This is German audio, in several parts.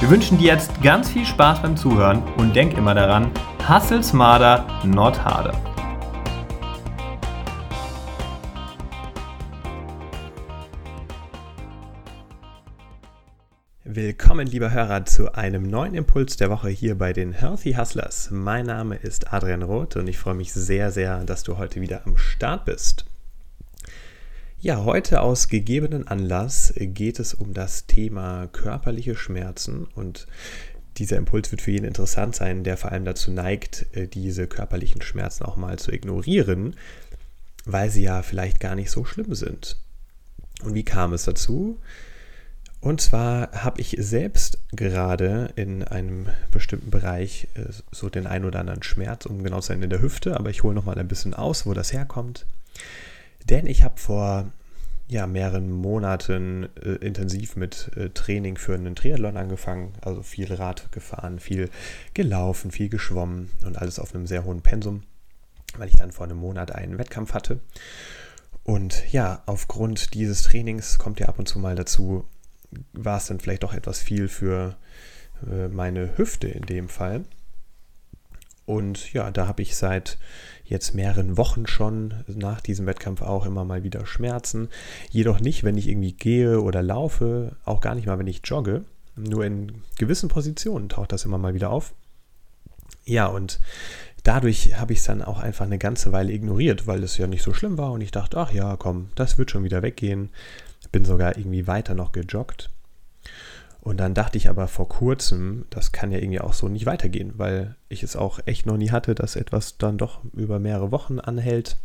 Wir wünschen dir jetzt ganz viel Spaß beim Zuhören und denk immer daran, hustle smarter, not harder. Willkommen, lieber Hörer, zu einem neuen Impuls der Woche hier bei den Healthy Hustlers. Mein Name ist Adrian Roth und ich freue mich sehr, sehr, dass du heute wieder am Start bist. Ja, heute aus gegebenen Anlass geht es um das Thema körperliche Schmerzen und dieser Impuls wird für jeden interessant sein, der vor allem dazu neigt, äh, diese körperlichen Schmerzen auch mal zu ignorieren, weil sie ja vielleicht gar nicht so schlimm sind. Und wie kam es dazu? Und zwar habe ich selbst gerade in einem bestimmten Bereich äh, so den ein oder anderen Schmerz, um genau zu sein, in der Hüfte, aber ich hole nochmal ein bisschen aus, wo das herkommt. Denn ich habe vor ja, mehreren Monaten äh, intensiv mit äh, Training für einen Triathlon angefangen. Also viel Rad gefahren, viel gelaufen, viel geschwommen und alles auf einem sehr hohen Pensum, weil ich dann vor einem Monat einen Wettkampf hatte. Und ja, aufgrund dieses Trainings kommt ja ab und zu mal dazu, war es dann vielleicht doch etwas viel für äh, meine Hüfte in dem Fall. Und ja, da habe ich seit jetzt mehreren Wochen schon nach diesem Wettkampf auch immer mal wieder Schmerzen. Jedoch nicht, wenn ich irgendwie gehe oder laufe, auch gar nicht mal, wenn ich jogge. Nur in gewissen Positionen taucht das immer mal wieder auf. Ja, und dadurch habe ich es dann auch einfach eine ganze Weile ignoriert, weil es ja nicht so schlimm war und ich dachte, ach ja, komm, das wird schon wieder weggehen. Bin sogar irgendwie weiter noch gejoggt. Und dann dachte ich aber vor kurzem, das kann ja irgendwie auch so nicht weitergehen, weil ich es auch echt noch nie hatte, dass etwas dann doch über mehrere Wochen anhält.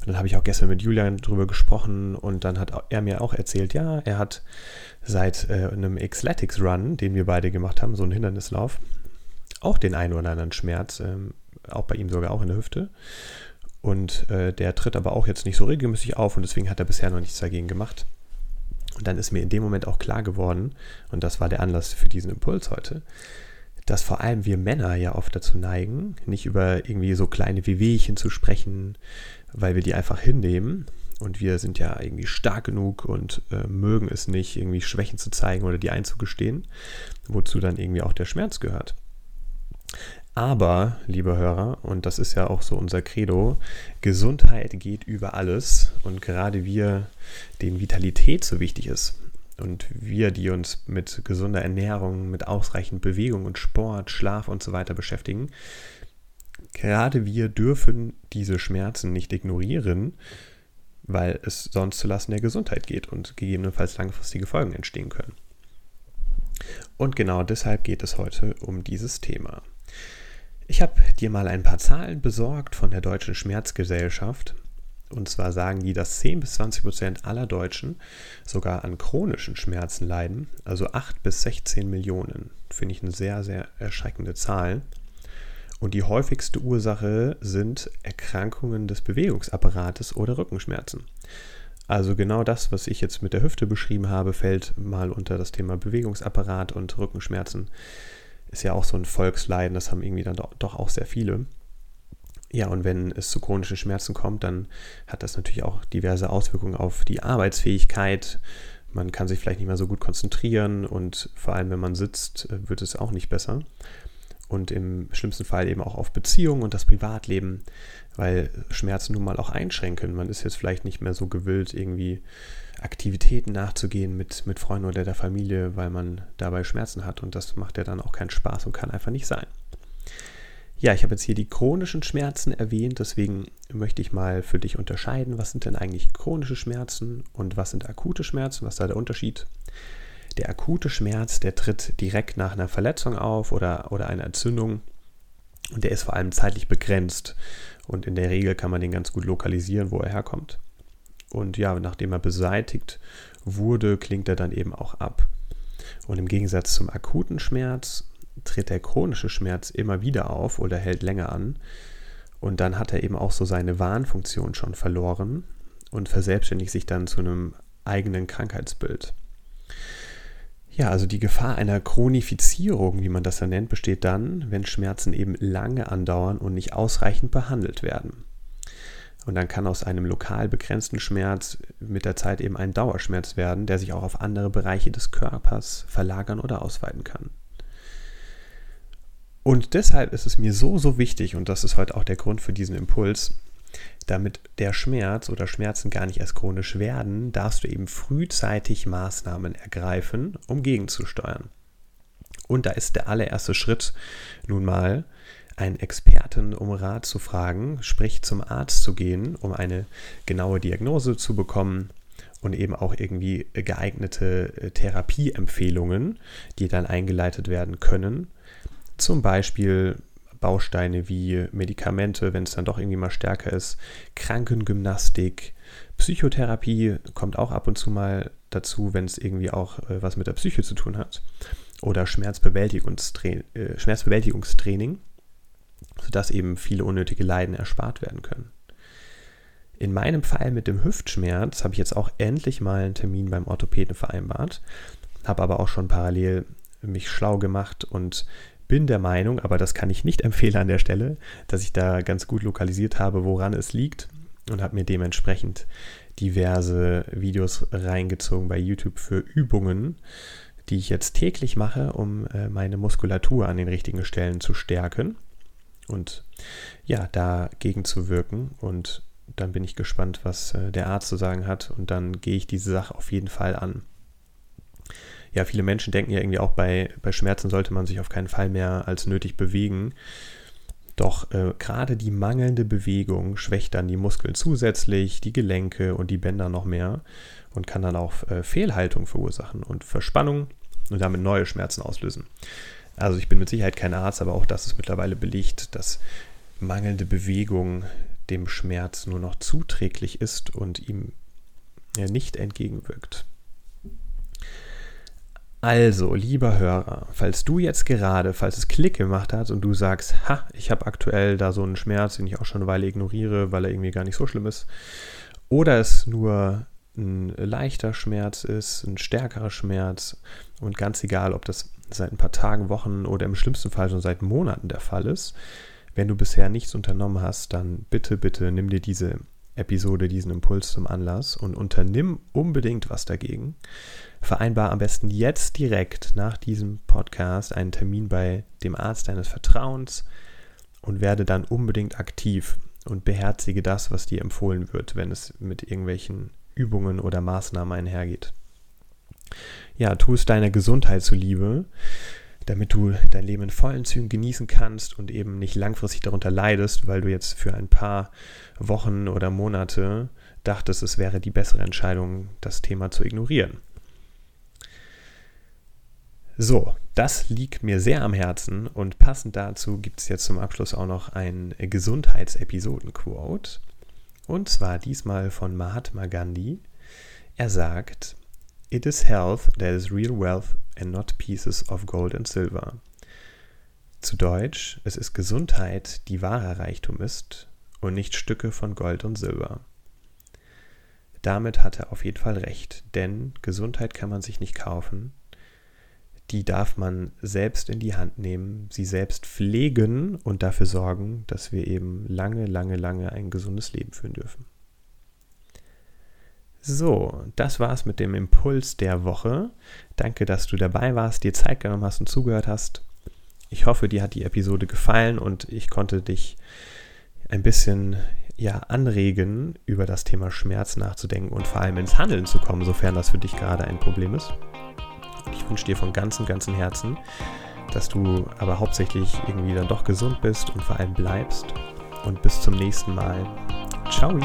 Und dann habe ich auch gestern mit Julian drüber gesprochen und dann hat er mir auch erzählt, ja, er hat seit äh, einem Xletics Run, den wir beide gemacht haben, so einen Hindernislauf, auch den einen oder anderen Schmerz, ähm, auch bei ihm sogar auch in der Hüfte. Und äh, der tritt aber auch jetzt nicht so regelmäßig auf und deswegen hat er bisher noch nichts dagegen gemacht. Und dann ist mir in dem Moment auch klar geworden, und das war der Anlass für diesen Impuls heute, dass vor allem wir Männer ja oft dazu neigen, nicht über irgendwie so kleine Wehwehchen zu sprechen, weil wir die einfach hinnehmen. Und wir sind ja irgendwie stark genug und äh, mögen es nicht, irgendwie Schwächen zu zeigen oder die einzugestehen, wozu dann irgendwie auch der Schmerz gehört. Aber, liebe Hörer, und das ist ja auch so unser Credo, Gesundheit geht über alles. Und gerade wir, denen Vitalität so wichtig ist, und wir, die uns mit gesunder Ernährung, mit ausreichend Bewegung und Sport, Schlaf und so weiter beschäftigen, gerade wir dürfen diese Schmerzen nicht ignorieren, weil es sonst zulasten der Gesundheit geht und gegebenenfalls langfristige Folgen entstehen können. Und genau deshalb geht es heute um dieses Thema. Ich habe dir mal ein paar Zahlen besorgt von der Deutschen Schmerzgesellschaft. Und zwar sagen die, dass 10 bis 20 Prozent aller Deutschen sogar an chronischen Schmerzen leiden. Also 8 bis 16 Millionen. Finde ich eine sehr, sehr erschreckende Zahl. Und die häufigste Ursache sind Erkrankungen des Bewegungsapparates oder Rückenschmerzen. Also genau das, was ich jetzt mit der Hüfte beschrieben habe, fällt mal unter das Thema Bewegungsapparat und Rückenschmerzen ist ja auch so ein Volksleiden, das haben irgendwie dann doch, auch sehr viele. Ja, und wenn es zu chronischen Schmerzen kommt, dann hat das natürlich auch diverse Auswirkungen auf die Arbeitsfähigkeit. Man kann sich vielleicht nicht mehr so gut konzentrieren und vor allem, wenn man sitzt, wird es auch nicht besser. Und im schlimmsten Fall eben auch auf Beziehungen und das Privatleben, weil Schmerzen nun mal auch einschränken. Man ist jetzt vielleicht nicht mehr so gewillt, irgendwie Aktivitäten nachzugehen mit, mit Freunden oder der Familie, weil man dabei Schmerzen hat. Und das macht ja dann auch keinen Spaß und kann einfach nicht sein. Ja, ich habe jetzt hier die chronischen Schmerzen erwähnt, deswegen möchte ich mal für dich unterscheiden, was sind denn eigentlich chronische Schmerzen und was sind akute Schmerzen, was ist da der Unterschied? Der akute Schmerz, der tritt direkt nach einer Verletzung auf oder, oder einer Entzündung und der ist vor allem zeitlich begrenzt und in der Regel kann man den ganz gut lokalisieren, wo er herkommt. Und ja, nachdem er beseitigt wurde, klingt er dann eben auch ab. Und im Gegensatz zum akuten Schmerz, tritt der chronische Schmerz immer wieder auf oder hält länger an. Und dann hat er eben auch so seine Warnfunktion schon verloren und verselbstständigt sich dann zu einem eigenen Krankheitsbild. Ja, also die Gefahr einer Chronifizierung, wie man das ja nennt, besteht dann, wenn Schmerzen eben lange andauern und nicht ausreichend behandelt werden. Und dann kann aus einem lokal begrenzten Schmerz mit der Zeit eben ein Dauerschmerz werden, der sich auch auf andere Bereiche des Körpers verlagern oder ausweiten kann. Und deshalb ist es mir so, so wichtig, und das ist heute auch der Grund für diesen Impuls, damit der Schmerz oder Schmerzen gar nicht erst chronisch werden, darfst du eben frühzeitig Maßnahmen ergreifen, um gegenzusteuern. Und da ist der allererste Schritt nun mal, einen Experten um Rat zu fragen, sprich zum Arzt zu gehen, um eine genaue Diagnose zu bekommen und eben auch irgendwie geeignete äh, Therapieempfehlungen, die dann eingeleitet werden können. Zum Beispiel Bausteine wie Medikamente, wenn es dann doch irgendwie mal stärker ist, Krankengymnastik, Psychotherapie kommt auch ab und zu mal dazu, wenn es irgendwie auch äh, was mit der Psyche zu tun hat. Oder Schmerzbewältigungstra äh, Schmerzbewältigungstraining, sodass eben viele unnötige Leiden erspart werden können. In meinem Fall mit dem Hüftschmerz habe ich jetzt auch endlich mal einen Termin beim Orthopäden vereinbart, habe aber auch schon parallel mich schlau gemacht und bin der Meinung, aber das kann ich nicht empfehlen an der Stelle, dass ich da ganz gut lokalisiert habe, woran es liegt und habe mir dementsprechend diverse Videos reingezogen bei YouTube für Übungen, die ich jetzt täglich mache, um äh, meine Muskulatur an den richtigen Stellen zu stärken und ja, dagegen zu wirken. Und dann bin ich gespannt, was äh, der Arzt zu sagen hat und dann gehe ich diese Sache auf jeden Fall an ja, viele Menschen denken ja irgendwie auch bei, bei Schmerzen sollte man sich auf keinen Fall mehr als nötig bewegen. Doch äh, gerade die mangelnde Bewegung schwächt dann die Muskeln zusätzlich, die Gelenke und die Bänder noch mehr und kann dann auch äh, Fehlhaltung verursachen und Verspannung und damit neue Schmerzen auslösen. Also ich bin mit Sicherheit kein Arzt, aber auch das ist mittlerweile belegt, dass mangelnde Bewegung dem Schmerz nur noch zuträglich ist und ihm ja, nicht entgegenwirkt. Also, lieber Hörer, falls du jetzt gerade, falls es Klick gemacht hat und du sagst, ha, ich habe aktuell da so einen Schmerz, den ich auch schon eine Weile ignoriere, weil er irgendwie gar nicht so schlimm ist, oder es nur ein leichter Schmerz ist, ein stärkerer Schmerz und ganz egal, ob das seit ein paar Tagen, Wochen oder im schlimmsten Fall schon seit Monaten der Fall ist, wenn du bisher nichts unternommen hast, dann bitte, bitte nimm dir diese Episode, diesen Impuls zum Anlass und unternimm unbedingt was dagegen. Vereinbar am besten jetzt direkt nach diesem Podcast einen Termin bei dem Arzt deines Vertrauens und werde dann unbedingt aktiv und beherzige das, was dir empfohlen wird, wenn es mit irgendwelchen Übungen oder Maßnahmen einhergeht. Ja, tu es deiner Gesundheit zuliebe, damit du dein Leben in vollen Zügen genießen kannst und eben nicht langfristig darunter leidest, weil du jetzt für ein paar Wochen oder Monate dachtest, es wäre die bessere Entscheidung, das Thema zu ignorieren. So, das liegt mir sehr am Herzen und passend dazu gibt es jetzt zum Abschluss auch noch ein Gesundheitsepisoden-Quote. Und zwar diesmal von Mahatma Gandhi. Er sagt, It is health that is real wealth and not pieces of gold and silver. Zu Deutsch, es ist Gesundheit, die wahrer Reichtum ist und nicht Stücke von Gold und Silber. Damit hat er auf jeden Fall recht, denn Gesundheit kann man sich nicht kaufen, die darf man selbst in die Hand nehmen, sie selbst pflegen und dafür sorgen, dass wir eben lange, lange, lange ein gesundes Leben führen dürfen. So, das war's mit dem Impuls der Woche. Danke, dass du dabei warst, dir Zeit genommen hast und zugehört hast. Ich hoffe, dir hat die Episode gefallen und ich konnte dich ein bisschen ja, anregen, über das Thema Schmerz nachzudenken und vor allem ins Handeln zu kommen, sofern das für dich gerade ein Problem ist. Ich wünsche dir von ganzem, ganzem Herzen, dass du aber hauptsächlich irgendwie dann doch gesund bist und vor allem bleibst. Und bis zum nächsten Mal. Ciao.